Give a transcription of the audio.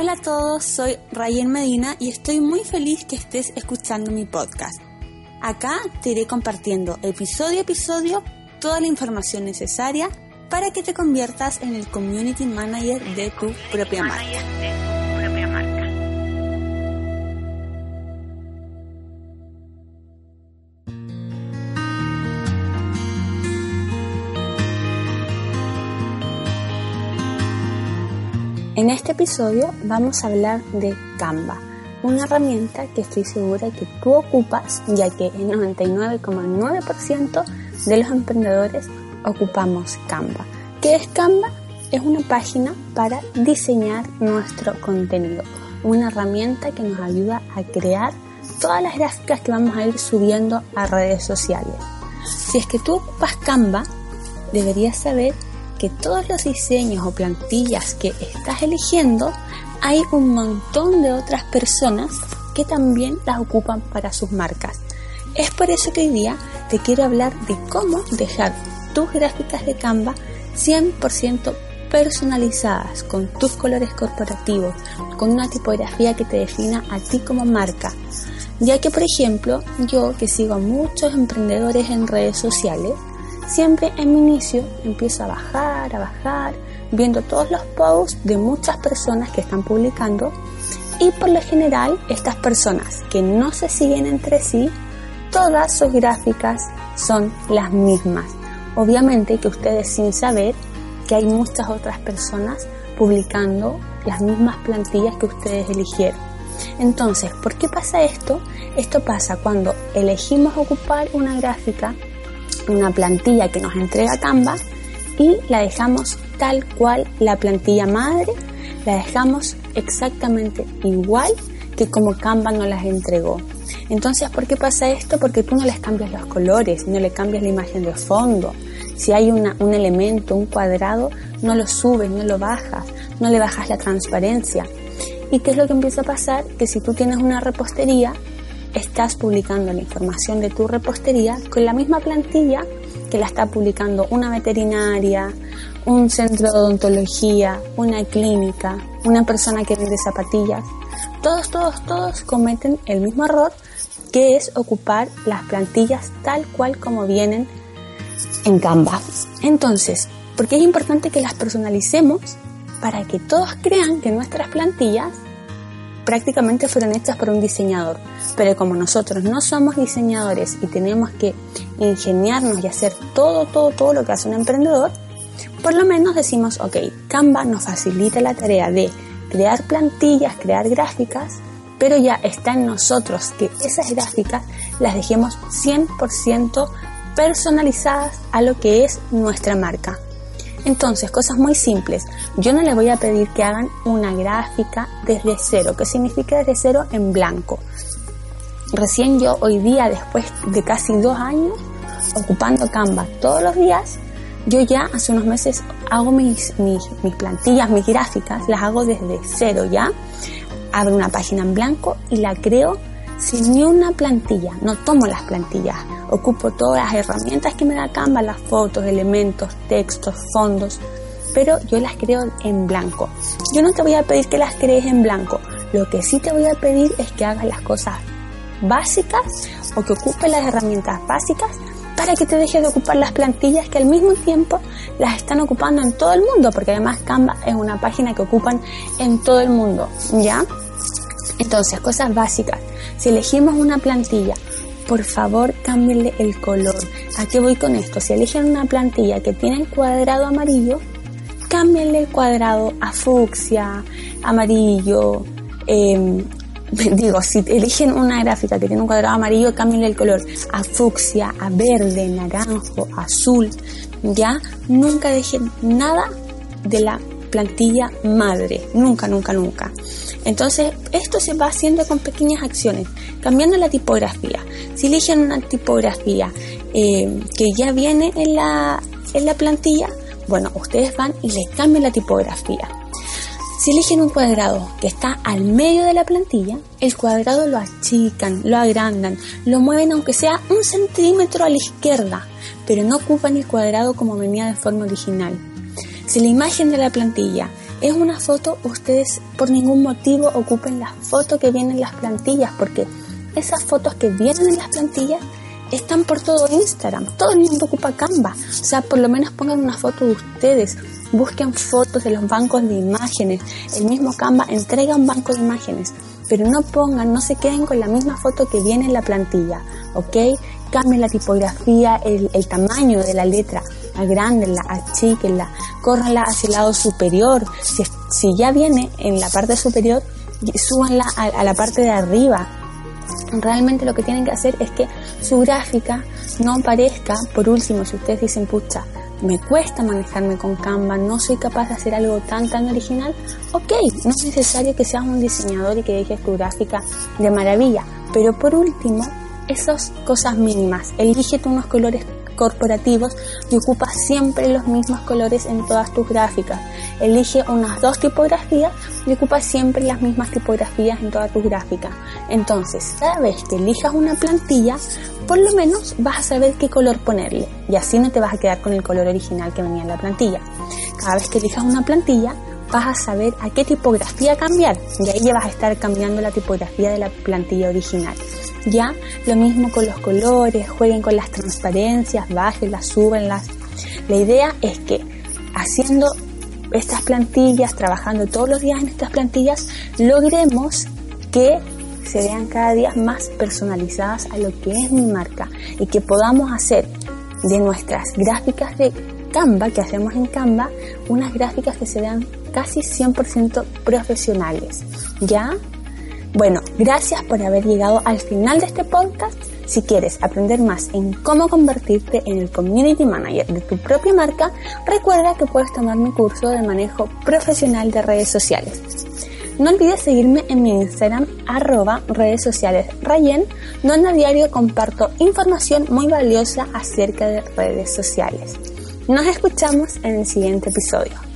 Hola a todos, soy Rayen Medina y estoy muy feliz que estés escuchando mi podcast. Acá te iré compartiendo episodio a episodio toda la información necesaria para que te conviertas en el community manager de tu propia marca. En este episodio vamos a hablar de Canva, una herramienta que estoy segura que tú ocupas, ya que el 99,9% de los emprendedores ocupamos Canva. ¿Qué es Canva? Es una página para diseñar nuestro contenido, una herramienta que nos ayuda a crear todas las gráficas que vamos a ir subiendo a redes sociales. Si es que tú ocupas Canva, deberías saber que todos los diseños o plantillas que estás eligiendo, hay un montón de otras personas que también las ocupan para sus marcas. Es por eso que hoy día te quiero hablar de cómo dejar tus gráficas de Canva 100% personalizadas con tus colores corporativos, con una tipografía que te defina a ti como marca. Ya que, por ejemplo, yo que sigo a muchos emprendedores en redes sociales, siempre en mi inicio empiezo a bajar, a bajar, viendo todos los posts de muchas personas que están publicando y por lo general estas personas que no se siguen entre sí, todas sus gráficas son las mismas. Obviamente que ustedes sin saber que hay muchas otras personas publicando las mismas plantillas que ustedes eligieron. Entonces, ¿por qué pasa esto? Esto pasa cuando elegimos ocupar una gráfica una plantilla que nos entrega Canva y la dejamos tal cual la plantilla madre, la dejamos exactamente igual que como Canva nos las entregó. Entonces, ¿por qué pasa esto? Porque tú no les cambias los colores, no le cambias la imagen de fondo. Si hay un elemento, un cuadrado, no lo subes, no lo bajas, no le bajas la transparencia. ¿Y qué es lo que empieza a pasar? Que si tú tienes una repostería, estás publicando la información de tu repostería con la misma plantilla que la está publicando una veterinaria, un centro de odontología, una clínica, una persona que vende zapatillas. Todos, todos, todos cometen el mismo error que es ocupar las plantillas tal cual como vienen en Canva. Entonces, porque es importante que las personalicemos para que todos crean que nuestras plantillas prácticamente fueron hechas por un diseñador. Pero como nosotros no somos diseñadores y tenemos que ingeniarnos y hacer todo, todo, todo lo que hace un emprendedor, por lo menos decimos, ok, Canva nos facilita la tarea de crear plantillas, crear gráficas, pero ya está en nosotros que esas gráficas las dejemos 100% personalizadas a lo que es nuestra marca. Entonces, cosas muy simples. Yo no les voy a pedir que hagan una gráfica desde cero. ¿Qué significa desde cero? En blanco. Recién yo hoy día, después de casi dos años, ocupando Canva todos los días, yo ya hace unos meses hago mis, mis, mis plantillas, mis gráficas, las hago desde cero ya. Abro una página en blanco y la creo sin ni una plantilla. No tomo las plantillas Ocupo todas las herramientas que me da Canva, las fotos, elementos, textos, fondos, pero yo las creo en blanco. Yo no te voy a pedir que las crees en blanco. Lo que sí te voy a pedir es que hagas las cosas básicas o que ocupes las herramientas básicas para que te dejes de ocupar las plantillas que al mismo tiempo las están ocupando en todo el mundo, porque además Canva es una página que ocupan en todo el mundo, ¿ya? Entonces, cosas básicas. Si elegimos una plantilla por favor cámbienle el color. ¿A qué voy con esto? Si eligen una plantilla que tiene el cuadrado amarillo, cámbienle el cuadrado a fucsia, amarillo. Em, digo, si eligen una gráfica que tiene un cuadrado amarillo, cámbienle el color a fucsia, a verde, naranjo, azul. Ya, nunca dejen nada de la plantilla madre, nunca, nunca, nunca. Entonces, esto se va haciendo con pequeñas acciones, cambiando la tipografía. Si eligen una tipografía eh, que ya viene en la, en la plantilla, bueno, ustedes van y le cambian la tipografía. Si eligen un cuadrado que está al medio de la plantilla, el cuadrado lo achican, lo agrandan, lo mueven aunque sea un centímetro a la izquierda, pero no ocupan el cuadrado como venía de forma original. Si la imagen de la plantilla es una foto, ustedes por ningún motivo ocupen la foto que viene en las plantillas, porque esas fotos que vienen en las plantillas están por todo Instagram, todo el mundo ocupa Canva, o sea, por lo menos pongan una foto de ustedes, busquen fotos de los bancos de imágenes, el mismo Canva entrega un banco de imágenes, pero no pongan, no se queden con la misma foto que viene en la plantilla, ¿ok? Cambien la tipografía, el, tamaño de la letra, agrándenla, achíquenla, córranla hacia el lado superior, si, si ya viene en la parte superior, súbanla a la parte de arriba, realmente lo que tienen que hacer es que su gráfica no aparezca, por último, si ustedes dicen, pucha, me cuesta manejarme con Canva, no soy capaz de hacer algo tan tan original, ok, no es necesario que seas un diseñador y que dejes tu gráfica de maravilla, pero por último, esas cosas mínimas, elígete unos colores corporativos y ocupa siempre los mismos colores en todas tus gráficas. Elige unas dos tipografías y ocupa siempre las mismas tipografías en todas tus gráficas. Entonces, cada vez que elijas una plantilla, por lo menos vas a saber qué color ponerle y así no te vas a quedar con el color original que venía en la plantilla. Cada vez que elijas una plantilla, vas a saber a qué tipografía cambiar y ahí ya vas a estar cambiando la tipografía de la plantilla original. Ya lo mismo con los colores, jueguen con las transparencias, bájenlas, súbenlas. La idea es que haciendo estas plantillas, trabajando todos los días en estas plantillas, logremos que se vean cada día más personalizadas a lo que es mi marca y que podamos hacer de nuestras gráficas de Canva, que hacemos en Canva, unas gráficas que se vean casi 100% profesionales. ¿Ya? Bueno, gracias por haber llegado al final de este podcast. Si quieres aprender más en cómo convertirte en el community manager de tu propia marca, recuerda que puedes tomar mi curso de manejo profesional de redes sociales. No olvides seguirme en mi Instagram arroba redes sociales Rayen, donde a diario comparto información muy valiosa acerca de redes sociales. Nos escuchamos en el siguiente episodio.